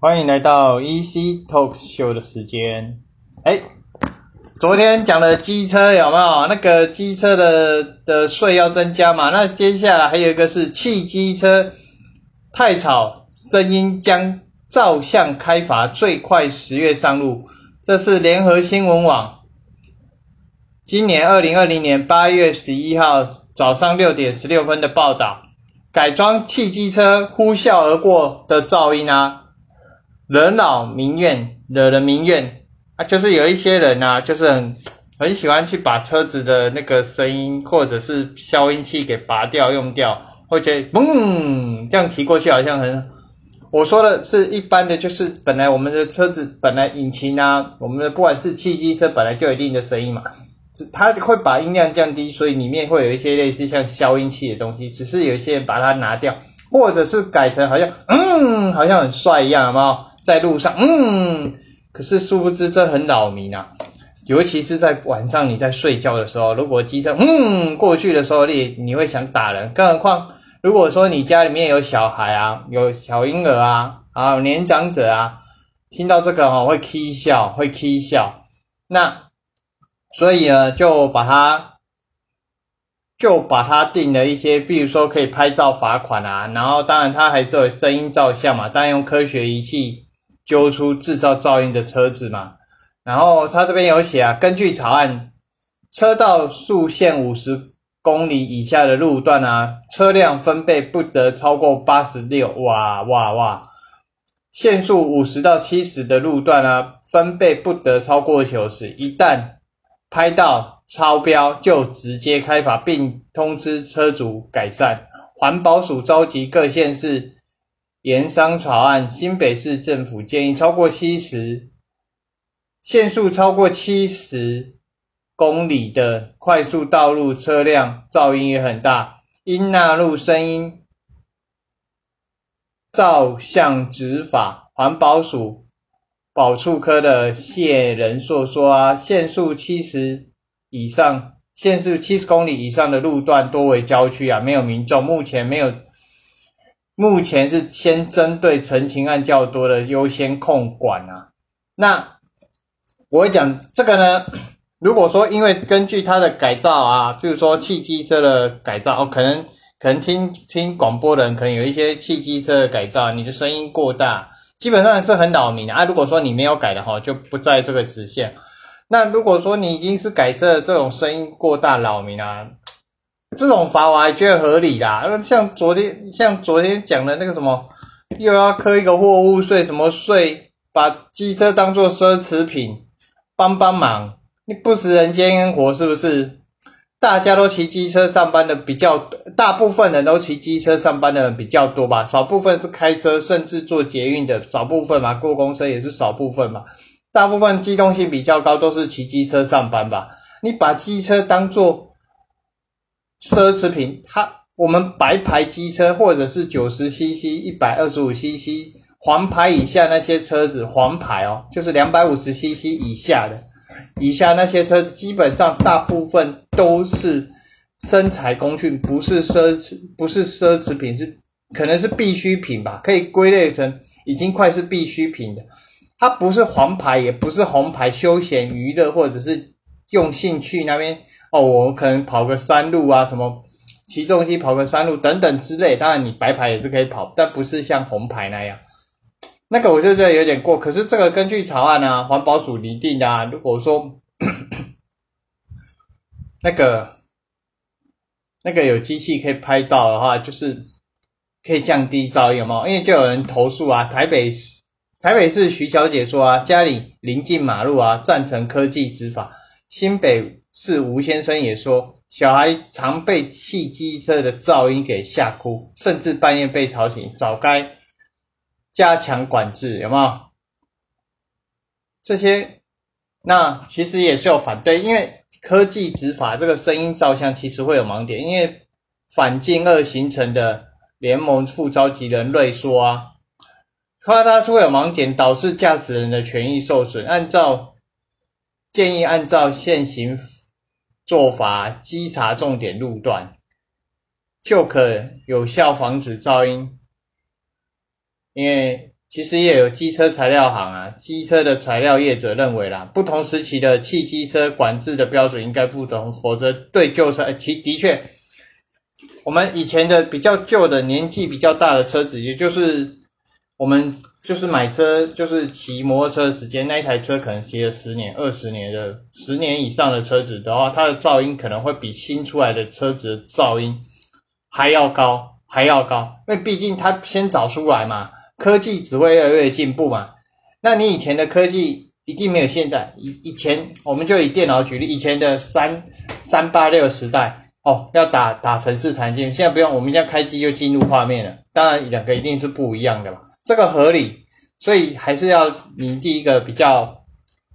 欢迎来到 EC Talk Show 的时间。哎，昨天讲的机车有没有？那个机车的的税要增加嘛？那接下来还有一个是汽机车太吵，声音将照相开罚，最快十月上路。这是联合新闻网今年二零二零年八月十一号早上六点十六分的报道。改装汽机车呼啸而过的噪音啊！惹恼民怨，惹人民怨啊！就是有一些人啊，就是很很喜欢去把车子的那个声音或者是消音器给拔掉用掉，会觉得嘣，这样骑过去好像很。我说的是一般的，就是本来我们的车子本来引擎啊，我们的不管是汽机车本来就有一定的声音嘛，它会把音量降低，所以里面会有一些类似像消音器的东西，只是有一些人把它拿掉，或者是改成好像嗯，好像很帅一样，好不好？在路上，嗯，可是殊不知这很扰民啊，尤其是在晚上你在睡觉的时候，如果机车嗯过去的时候，你你会想打人，更何况如果说你家里面有小孩啊，有小婴儿啊，啊年长者啊，听到这个哈会 k 笑，会 k 笑，那所以呢就把它。就把它定了一些，比如说可以拍照罚款啊，然后当然它还是有声音照相嘛，当然用科学仪器。揪出制造噪音的车子嘛，然后他这边有写啊，根据草案，车道速限五十公里以下的路段啊，车辆分贝不得超过八十六，哇哇哇！限速五十到七十的路段啊，分贝不得超过九十，一旦拍到超标就直接开罚，并通知车主改善。环保署召集各县市。盐商草案，新北市政府建议超过七十限速超过七十公里的快速道路车辆噪音也很大，应纳入声音照相执法。环保署保处科的谢仁硕说啊，限速七十以上，限速七十公里以上的路段多为郊区啊，没有民众，目前没有。目前是先针对陈情案较多的优先控管啊。那我会讲这个呢，如果说因为根据它的改造啊，就是说汽机车的改造哦，可能可能听听广播的人可能有一些汽机车的改造，你的声音过大，基本上是很扰民啊。如果说你没有改的话，就不在这个直线。那如果说你已经是改设这种声音过大扰民啊。这种罚我还觉得合理啦，像昨天像昨天讲的那个什么，又要扣一个货物税，什么税，把机车当做奢侈品，帮帮忙，你不食人间烟火是不是？大家都骑机车上班的比较，大部分人都骑机车上班的人比较多吧，少部分是开车，甚至做捷运的少部分嘛，过公车也是少部分嘛，大部分机动性比较高都是骑机车上班吧，你把机车当做。奢侈品，它我们白牌机车或者是九十 CC、一百二十五 CC 黄牌以下那些车子，黄牌哦，就是两百五十 CC 以下的，以下那些车子基本上大部分都是生产工具，不是奢侈，不是奢侈品，是可能是必需品吧，可以归类成已经快是必需品的。它不是黄牌，也不是红牌，休闲娱乐或者是用兴趣那边。哦，我可能跑个山路啊，什么骑重机跑个山路等等之类。当然，你白牌也是可以跑，但不是像红牌那样。那个我就觉得有点过。可是这个根据草案啊，环保署拟定的啊，如果说那个那个有机器可以拍到的话，就是可以降低噪音有没有。因为就有人投诉啊，台北台北市徐小姐说啊，家里临近马路啊，赞成科技执法。新北。是吴先生也说，小孩常被汽机车的噪音给吓哭，甚至半夜被吵醒，早该加强管制，有没有？这些那其实也是有反对，因为科技执法这个声音照相其实会有盲点，因为反禁二形成的联盟副召集人瑞说啊，夸大出有盲点，导致驾驶人的权益受损。按照建议，按照现行。做法稽查重点路段，就可有效防止噪音。因为其实也有机车材料行啊，机车的材料业者认为啦，不同时期的汽机车管制的标准应该不同，否则对旧车，其的确，我们以前的比较旧的年纪比较大的车子，也就是我们就是买车就是骑摩托车的时间，那一台车可能骑了十年、二十年的十年以上的车子的话，它的噪音可能会比新出来的车子的噪音还要高，还要高，因为毕竟它先找出来嘛。科技只会越来越进步嘛？那你以前的科技一定没有现在。以以前我们就以电脑举例，以前的三三八六时代哦，要打打程式才进，现在不用，我们现在开机就进入画面了。当然两个一定是不一样的嘛，这个合理。所以还是要拟定一个比较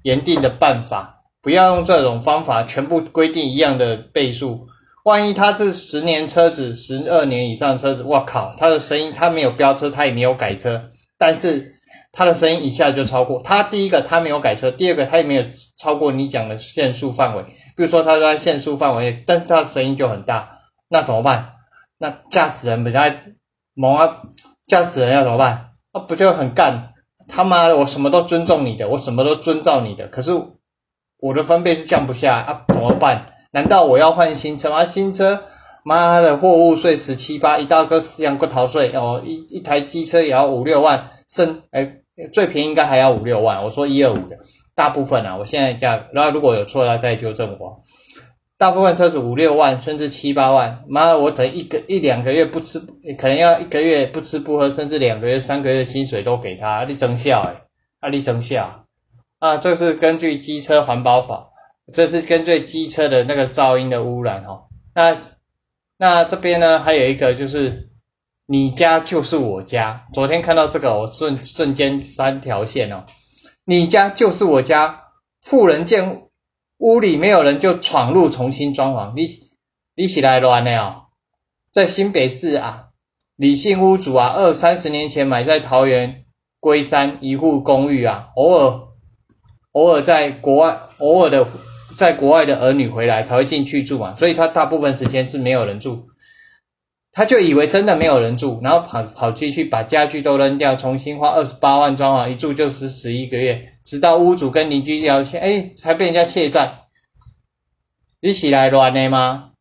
严定的办法，不要用这种方法全部规定一样的倍数。万一他是十年车子，十二年以上车子，我靠，他的声音他没有飙车，他也没有改车，但是他的声音一下就超过他。第一个他没有改车，第二个他也没有超过你讲的限速范围。比如说他在限速范围，但是他的声音就很大，那怎么办？那驾驶人比较猛啊，驾驶人要怎么办？那不就很干？他妈的，我什么都尊重你的，我什么都遵照你的，可是我的分贝是降不下啊，怎么办？难道我要换新车吗？新车，妈的，货物税十七八，一大个四样个逃税哦，一一台机车也要五六万，甚哎，最便宜应该还要五六万。我说一二五的，大部分啊，我现在价，然后如果有错了再纠正我。大部分车子五六万，甚至七八万，妈的，我等一个一两个月不吃，可能要一个月不吃不喝，甚至两个月、三个月薪水都给他，你增效哎，啊，你增效啊，这是根据机车环保法。这是根据机车的那个噪音的污染哦。那那这边呢，还有一个就是，你家就是我家。昨天看到这个，我瞬瞬间三条线哦。你家就是我家，富人见屋里没有人就闯入重新装潢，你你起来乱的哦。在新北市啊，李姓屋主啊，二三十年前买在桃园龟山一户公寓啊，偶尔偶尔在国外偶尔的。在国外的儿女回来才会进去住嘛，所以他大部分时间是没有人住，他就以为真的没有人住，然后跑跑进去把家具都扔掉，重新花二十八万装潢，一住就是十一个月，直到屋主跟邻居聊天，哎，才被人家窃占。你起来乱的吗？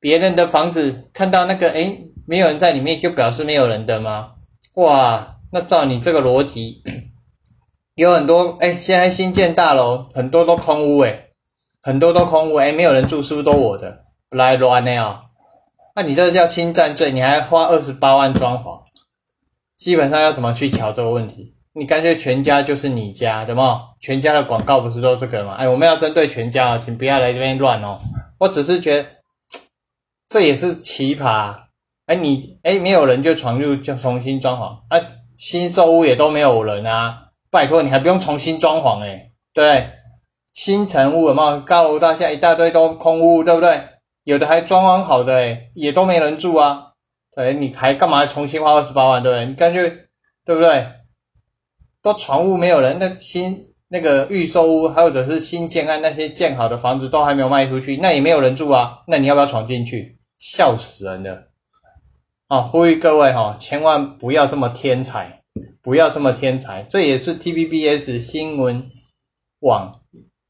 别人的房子看到那个哎，没有人在里面，就表示没有人的吗？哇，那照你这个逻辑，有很多哎，现在新建大楼很多都空屋哎。很多都空屋，哎，没有人住，是不是都我的？来乱的啊！那你这叫侵占罪，你还花二十八万装潢，基本上要怎么去瞧这个问题？你干脆全家就是你家，对吗？全家的广告不是都这个吗？哎，我们要针对全家啊，请不要来这边乱哦。我只是觉得这也是奇葩。哎，你哎，没有人就闯入就重新装潢，啊，新售屋也都没有人啊，拜托你还不用重新装潢哎，对。新城屋嘛，高楼大厦一大堆都空屋，对不对？有的还装潢好的，也都没人住啊。对，你还干嘛重新花二十八万，对不对？你感觉对不对？都床屋没有人，那新那个预售屋，或者是新建案那些建好的房子都还没有卖出去，那也没有人住啊。那你要不要闯进去？笑死人的！啊，呼吁各位哈，千万不要这么天才，不要这么天才。这也是 TVBS 新闻网。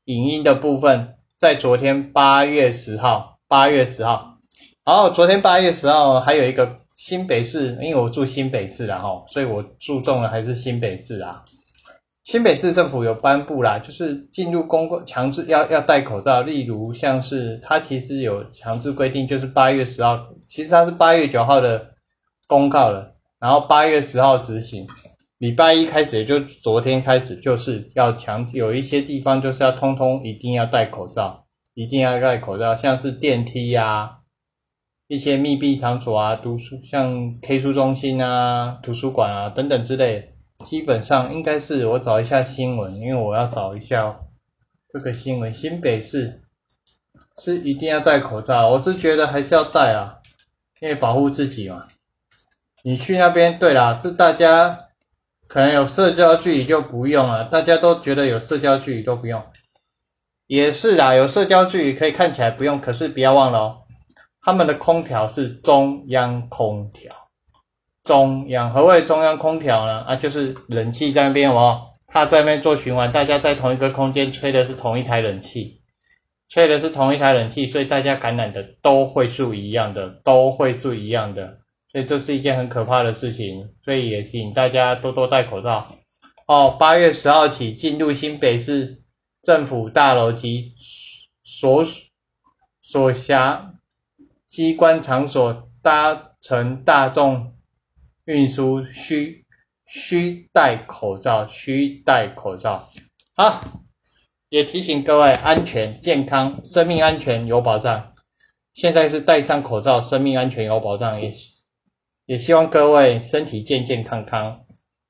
影音的部分在昨天八月十号，八月十号，然后昨天八月十号还有一个新北市，因为我住新北市然后，所以我注重的还是新北市啊。新北市政府有颁布啦，就是进入公共强制要要戴口罩，例如像是它其实有强制规定，就是八月十号，其实它是八月九号的公告了，然后八月十号执行。礼拜一开始，也就昨天开始，就是要强有一些地方就是要通通一定要戴口罩，一定要戴口罩，像是电梯呀、一些密闭场所啊、读书像 K 书中心啊、图书馆啊等等之类，基本上应该是我找一下新闻，因为我要找一下这个新闻，新北市是一定要戴口罩，我是觉得还是要戴啊，因为保护自己嘛。你去那边，对啦，是大家。可能有社交距离就不用了，大家都觉得有社交距离都不用，也是啊，有社交距离可以看起来不用，可是不要忘了哦，他们的空调是中央空调，中央。何谓中央空调呢？啊，就是冷气在那边哦，它在那边做循环，大家在同一个空间吹的是同一台冷气，吹的是同一台冷气，所以大家感染的都会是一样的，都会是一样的。所以这是一件很可怕的事情，所以也请大家多多戴口罩。哦，八月十号起进入新北市政府大楼及所所辖机关场所搭乘大众运输需需戴口罩，需戴口罩。好，也提醒各位安全健康，生命安全有保障。现在是戴上口罩，生命安全有保障，也也希望各位身体健健康康。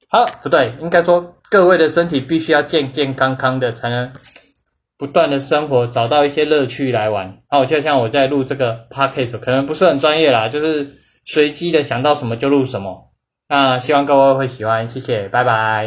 好，不对，应该说各位的身体必须要健健康康的，才能不断的生活，找到一些乐趣来玩。好，就像我在录这个 podcast，可能不是很专业啦，就是随机的想到什么就录什么。那希望各位会喜欢，谢谢，拜拜。